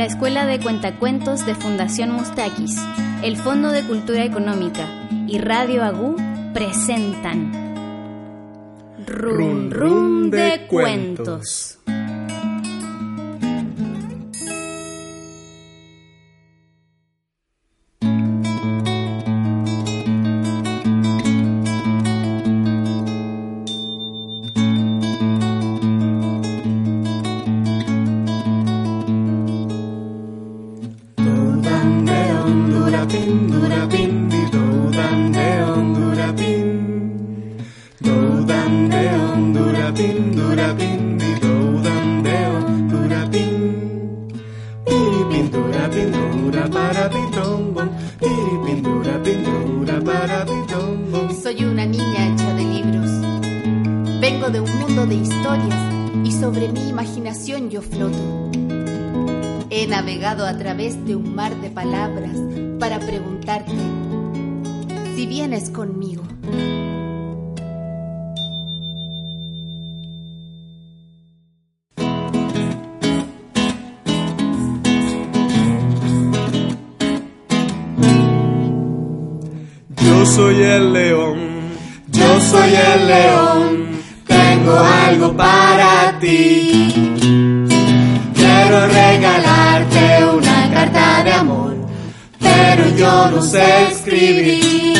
la Escuela de Cuentacuentos de Fundación Mustakis, el Fondo de Cultura Económica y Radio Agú presentan Rum Rum de Cuentos. Vienes conmigo. Yo soy el león, yo soy el león, tengo algo para ti. Quiero regalarte una carta de amor, pero yo no sé escribir.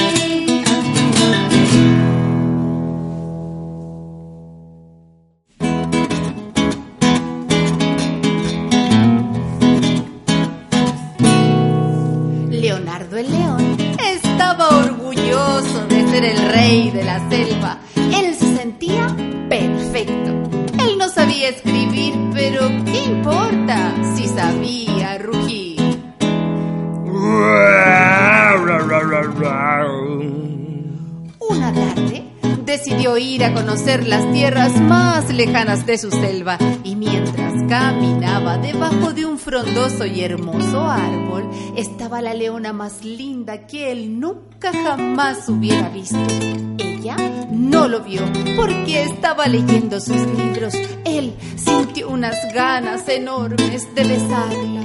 Las tierras más lejanas de su selva y mientras caminaba debajo de un frondoso y hermoso árbol estaba la leona más linda que él nunca jamás hubiera visto. Ella no lo vio porque estaba leyendo sus libros. Él sintió unas ganas enormes de besarla.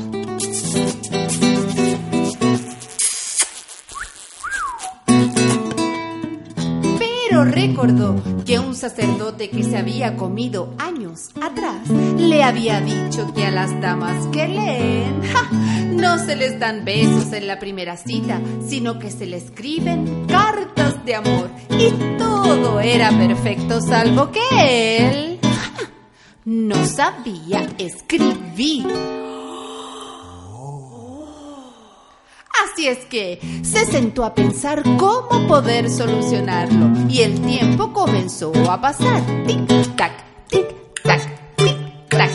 Que un sacerdote que se había comido años atrás le había dicho que a las damas que leen no se les dan besos en la primera cita, sino que se les escriben cartas de amor y todo era perfecto salvo que él no sabía escribir. Así es que se sentó a pensar cómo poder solucionarlo y el tiempo comenzó a pasar. Tic-tac, tic-tac, tic-tac.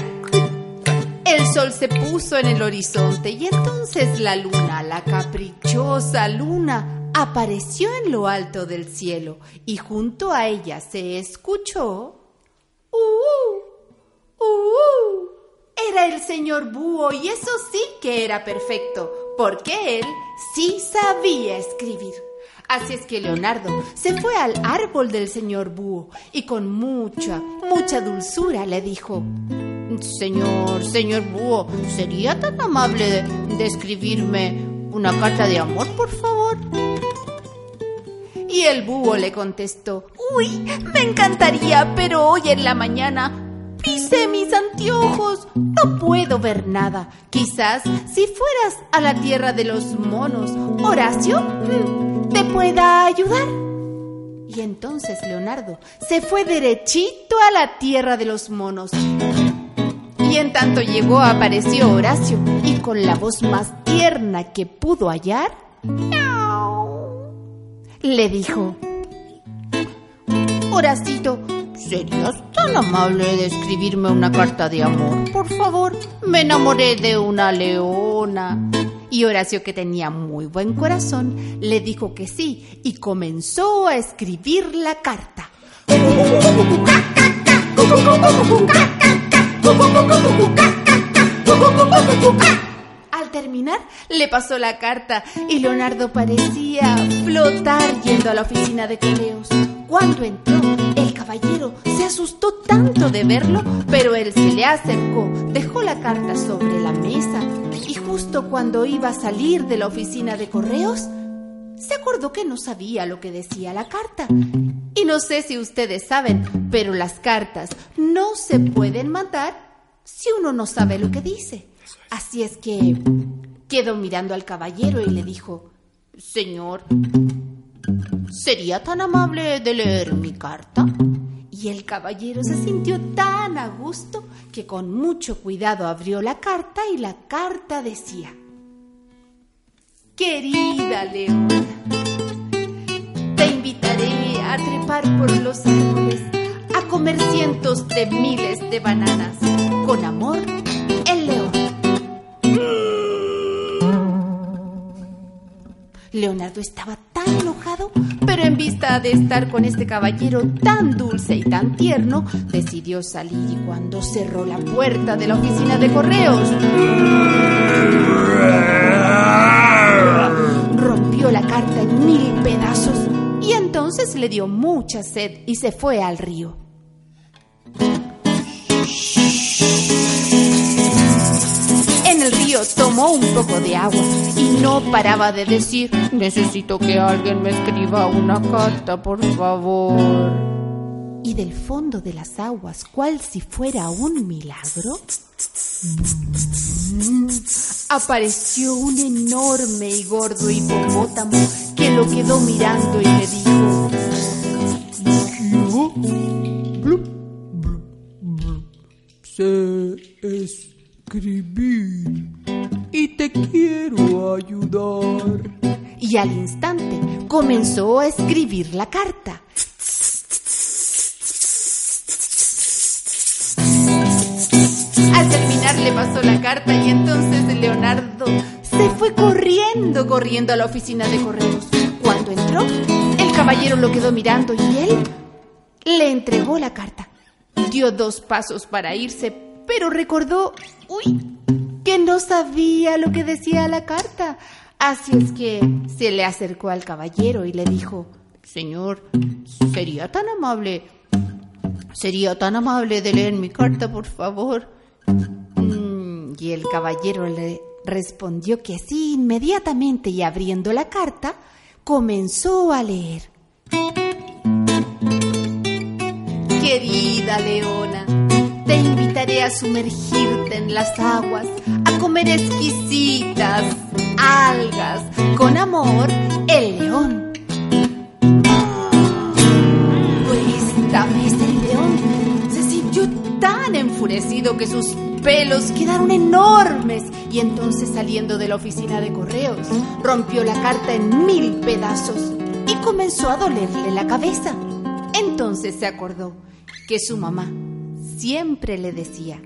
El sol se puso en el horizonte y entonces la luna, la caprichosa luna, apareció en lo alto del cielo y junto a ella se escuchó... ¡Uh! ¡Uh! Era el señor Búho y eso sí que era perfecto, porque él sí sabía escribir. Así es que Leonardo se fue al árbol del señor Búho y con mucha, mucha dulzura le dijo, Señor, señor Búho, ¿sería tan amable de, escribirme una carta de amor, por favor? Y el búho le contestó, Uy, me encantaría, pero hoy en la mañana Pise mis anteojos. No puedo ver nada. Quizás si fueras a la tierra de los monos, Horacio, te pueda ayudar. Y entonces Leonardo se fue derechito a la tierra de los monos. Y en tanto llegó apareció Horacio y con la voz más tierna que pudo hallar, le dijo, Horacito, ¿Serías tan amable de escribirme una carta de amor? Por favor, me enamoré de una leona. Y Horacio, que tenía muy buen corazón, le dijo que sí y comenzó a escribir la carta. Al terminar, le pasó la carta y Leonardo parecía flotar yendo a la oficina de correos. Cuando entró, el caballero se asustó tanto de verlo, pero él se le acercó, dejó la carta sobre la mesa y justo cuando iba a salir de la oficina de correos, se acordó que no sabía lo que decía la carta. Y no sé si ustedes saben, pero las cartas no se pueden mandar si uno no sabe lo que dice. Así es que quedó mirando al caballero y le dijo, Señor, ¿sería tan amable de leer mi carta? Y el caballero se sintió tan a gusto que con mucho cuidado abrió la carta y la carta decía, Querida Leona, te invitaré a trepar por los árboles, a comer cientos de miles de bananas. Con amor, el león. Leonardo estaba tan enojado, pero en vista de estar con este caballero tan dulce y tan tierno, decidió salir y cuando cerró la puerta de la oficina de correos, rompió la carta en mil pedazos y entonces le dio mucha sed y se fue al río. Río tomó un poco de agua y no paraba de decir, necesito que alguien me escriba una carta, por favor. Y del fondo de las aguas, cual si fuera un milagro, apareció un enorme y gordo hipopótamo que lo quedó mirando y le dijo, Yo, blup, blup, blup, sé escribir te quiero ayudar. y al instante comenzó a escribir la carta. Al terminar le pasó la carta y entonces Leonardo se fue corriendo, corriendo a la oficina de correos. Cuando entró, el caballero lo quedó mirando y él le entregó la carta. Dio dos pasos para irse, pero recordó, uy, no sabía lo que decía la carta. Así es que se le acercó al caballero y le dijo, Señor, ¿sería tan amable? ¿Sería tan amable de leer mi carta, por favor? Mm, y el caballero le respondió que sí inmediatamente y abriendo la carta, comenzó a leer. Querida Leona, te invitaré a sumergirte en las aguas, comer exquisitas algas. Con amor, el león. Esta vez el león se sintió tan enfurecido que sus pelos quedaron enormes y entonces saliendo de la oficina de correos rompió la carta en mil pedazos y comenzó a dolerle la cabeza. Entonces se acordó que su mamá siempre le decía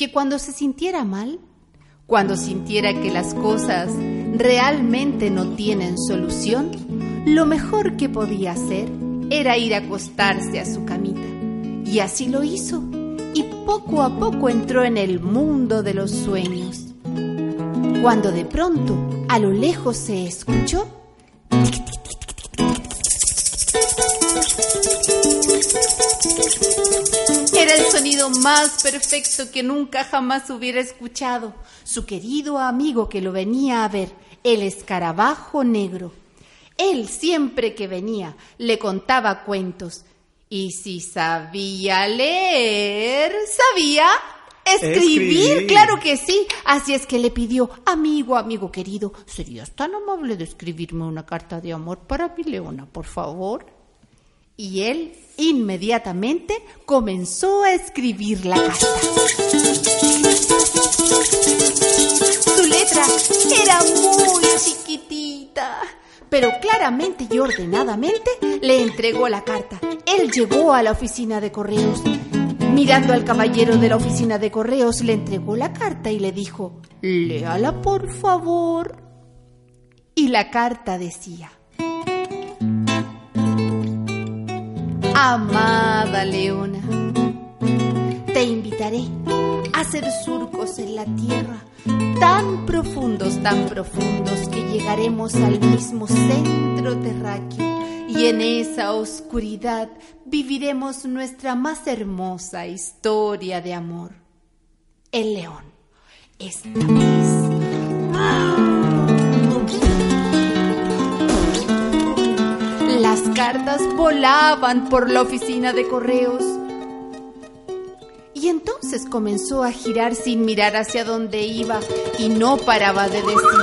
que cuando se sintiera mal, cuando sintiera que las cosas realmente no tienen solución, lo mejor que podía hacer era ir a acostarse a su camita. Y así lo hizo, y poco a poco entró en el mundo de los sueños. Cuando de pronto, a lo lejos se escuchó Era el sonido más perfecto que nunca jamás hubiera escuchado. Su querido amigo que lo venía a ver, el escarabajo negro. Él siempre que venía le contaba cuentos. Y si sabía leer, sabía escribir, Escribir. claro que sí. Así es que le pidió, amigo, amigo querido, ¿serías tan amable de escribirme una carta de amor para mi leona, por favor? Y él inmediatamente comenzó a escribir la carta. Su letra era muy chiquitita, pero claramente y ordenadamente le entregó la carta. Él llegó a la oficina de correos. Mirando al caballero de la oficina de correos, le entregó la carta y le dijo, léala por favor. Y la carta decía, Amada Leona, te invitaré a hacer surcos en la tierra tan profundos, tan profundos que llegaremos al mismo centro terráqueo y en esa oscuridad viviremos nuestra más hermosa historia de amor. El león. Esta vez. Cartas volaban por la oficina de correos. Y entonces comenzó a girar sin mirar hacia dónde iba y no paraba de decir,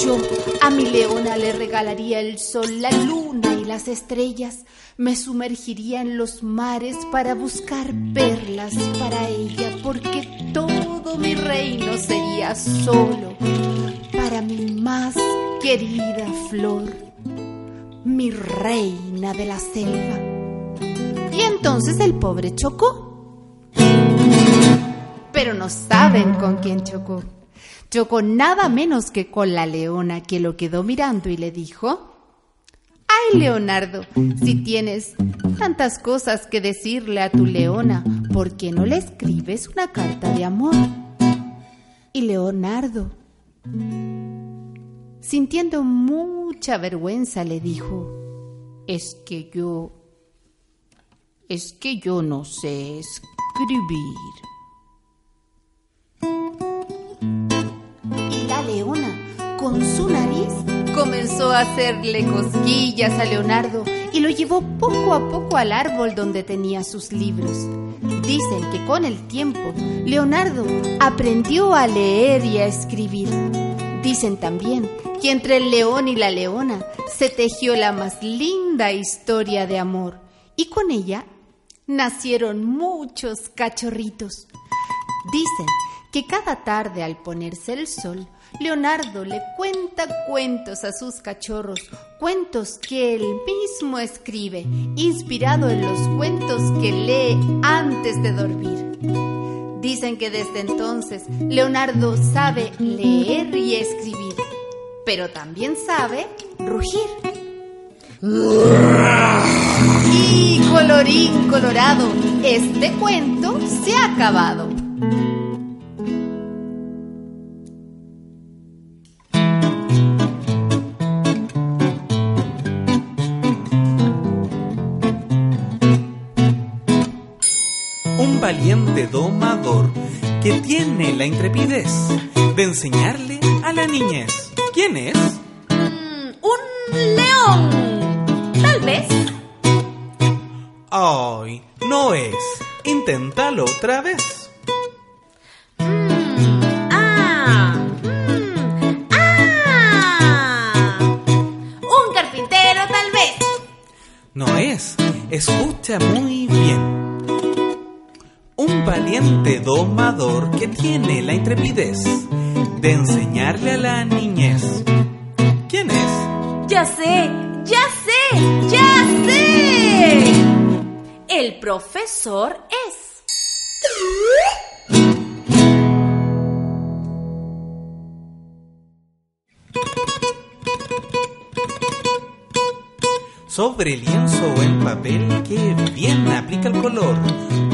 yo a mi leona le regalaría el sol, la luna y las estrellas, me sumergiría en los mares para buscar perlas para ella, porque todo mi reino sería solo para mi más querida flor, mi reina de la selva. Y entonces el pobre chocó pero no saben con quién chocó. Chocó nada menos que con la leona, que lo quedó mirando y le dijo, Ay, Leonardo, si tienes tantas cosas que decirle a tu leona, ¿por qué no le escribes una carta de amor? Y Leonardo, sintiendo mucha vergüenza, le dijo, es que yo, es que yo no sé escribir. leona, con su nariz, comenzó a hacerle cosquillas a Leonardo y lo llevó poco a poco al árbol donde tenía sus libros. Dicen que con el tiempo Leonardo aprendió a leer y a escribir. Dicen también que entre el león y la leona se tejió la más linda historia de amor y con ella nacieron muchos cachorritos. Dicen que cada tarde al ponerse el sol, Leonardo le cuenta cuentos a sus cachorros, cuentos que él mismo escribe, inspirado en los cuentos que lee antes de dormir. Dicen que desde entonces Leonardo sabe leer y escribir, pero también sabe rugir. Y colorín colorado, este cuento se ha acabado. Domador que tiene la intrepidez de enseñarle a la niñez. ¿Quién es? Mm, un león, tal vez. Ay, no es. Inténtalo otra vez. Mm, ah, mm, ah. Un carpintero, tal vez. No es. Escucha muy bien valiente domador que tiene la intrepidez de enseñarle a la niñez. ¿Quién es? Ya sé, ya sé, ya sé. El profesor es. sobre lienzo o en papel que bien aplica el color,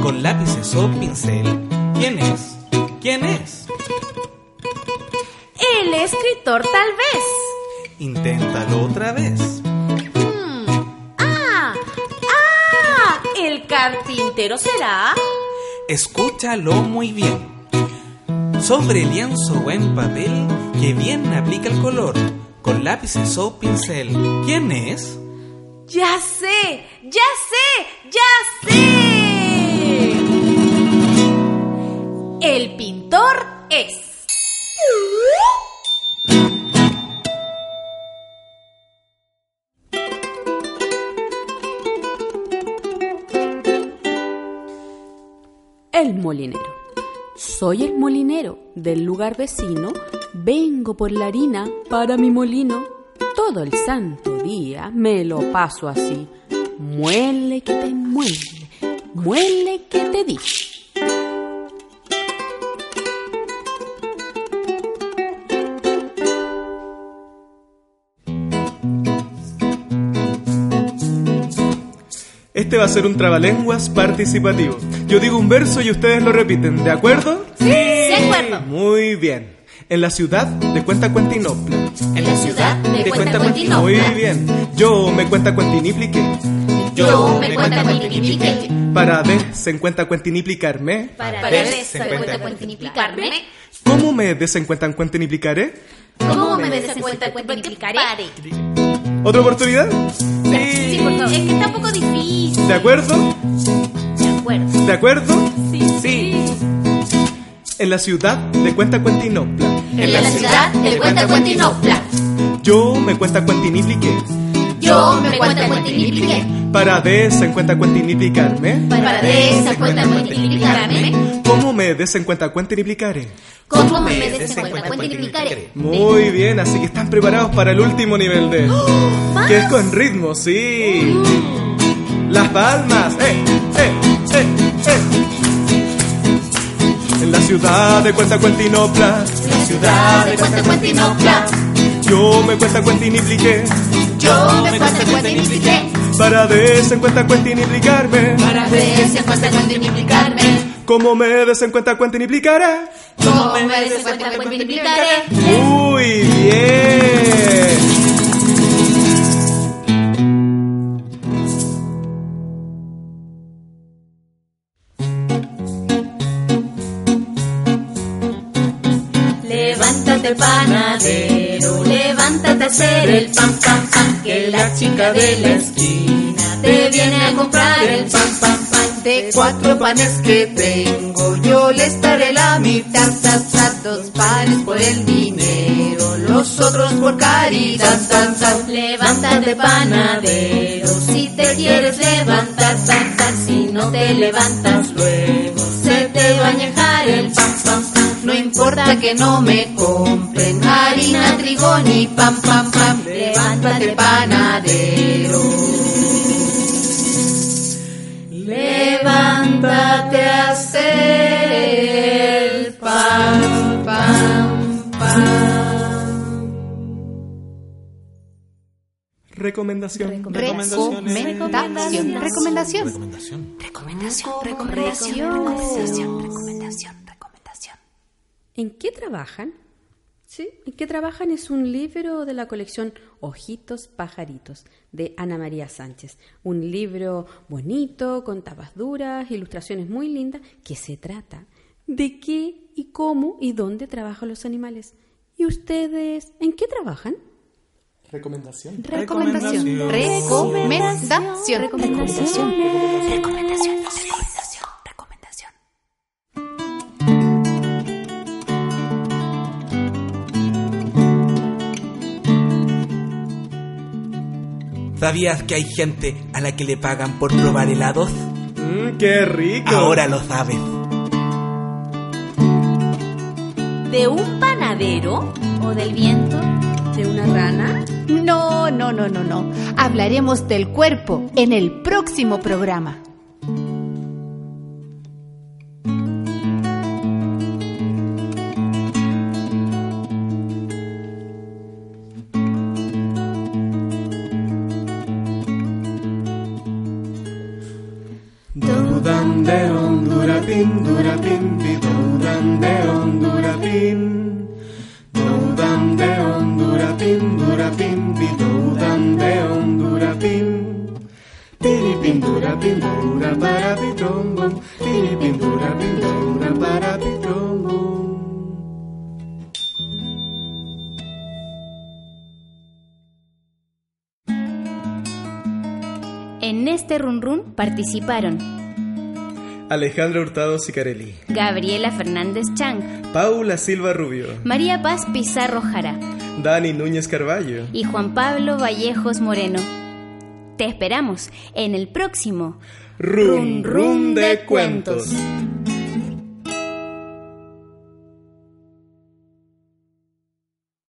con lápices o pincel. ¿Quién es? ¿Quién es? El escritor tal vez. Inténtalo otra vez. Hmm. Ah, ah, el carpintero será. Escúchalo muy bien. Sobre lienzo o en papel que bien aplica el color, con lápices o pincel. ¿Quién es? Ya sé, ya sé, ya sé. El pintor es. El molinero. Soy el molinero del lugar vecino, vengo por la harina para mi molino todo el santo día me lo paso así. Muele que te muele, muele que te di. Este va a ser un trabalenguas participativo. Yo digo un verso y ustedes lo repiten, ¿de acuerdo? Sí, de acuerdo. Muy bien. En la ciudad de Cuenta Cuentinopla. En la ciudad de Cuenta Cuentinopla. Muy bien. Yo me cuenta cuentiniplique. Yo me cuenta cuentiniplique. Para desencuenta cuentiniplicarme. Para desencuenta cuentiniplicarme. ¿Cómo me desencuentan cuentiniplicaré? ¿Cómo me desencuenta cuentiniplicaré? ¿Otra oportunidad? Sí, por favor. Es que está un poco difícil. ¿De acuerdo? De acuerdo. ¿De acuerdo? Sí. En la ciudad de Cuenta Cuentinopla. En la ciudad de Cuenta Cuentinopla. Yo me cuenta cuentiniplique. Yo me cuenta cuentiniplique. Para desencuenta cuentiniplicarme. Para desencuenta cuentiniplicarme. ¿Cómo me desencuenta cuentiniplicaré? ¿Cómo me desencuenta cuentiniplicaré? Muy bien, así que están preparados para el último nivel de... Que es con ritmo, sí. Las palmas. ¡Eh, eh, eh, eh! En la ciudad de Cuenta Cuentinopla. La ciudad de Cuenta Cuentinopla. Yo me cuenta cuentinipliqué. Yo me cuenta cuentinipliqué. Para desencuenta cuentiniplicarme. Para desencuenta cuentiniplicarme. ¿Cómo me desencuenta cuentiniplicaré? ¿Cómo me desencuenta cuentiniplicaré? Muy bien. Levántate panadero, levántate a hacer el pan, pan, pan, que la chica de la esquina te viene a comprar el pan, pan, pan. De cuatro panes que tengo, yo le estaré la mitad, ta, ta, dos panes por el dinero, los otros por caridad, ta, ta. Levántate panadero, si te quieres levantar, ta, ta, si no te levantas luego, importa que no me compren harina, trigo ni pam, pam, pam. Levántate panadero. Levántate a hacer el pan, pan, pan. Recomendación. Recomendación. Recomendación. Recomendación. Recomendación. Recomendación. Recomendación. ¿En qué trabajan? Sí, ¿en qué trabajan? Es un libro de la colección Ojitos Pajaritos de Ana María Sánchez. Un libro bonito, con tapas duras, ilustraciones muy lindas, que se trata de qué y cómo y dónde trabajan los animales. ¿Y ustedes en qué trabajan? Recomendación. Recomendación. Recomendación. Recomendación. Recomendación. Recomendación. ¿Sabías que hay gente a la que le pagan por probar helados? Mmm, qué rico. Ahora lo sabes. ¿De un panadero o del viento? ¿De una rana? No, no, no, no, no. Hablaremos del cuerpo en el próximo programa. Run run participaron Alejandra Hurtado Sicarelli. Gabriela Fernández Chang, Paula Silva Rubio. María Paz Pizarro Jara Dani Núñez Carballo. y Juan Pablo Vallejos Moreno. Te esperamos en el próximo Run Run de Cuentos.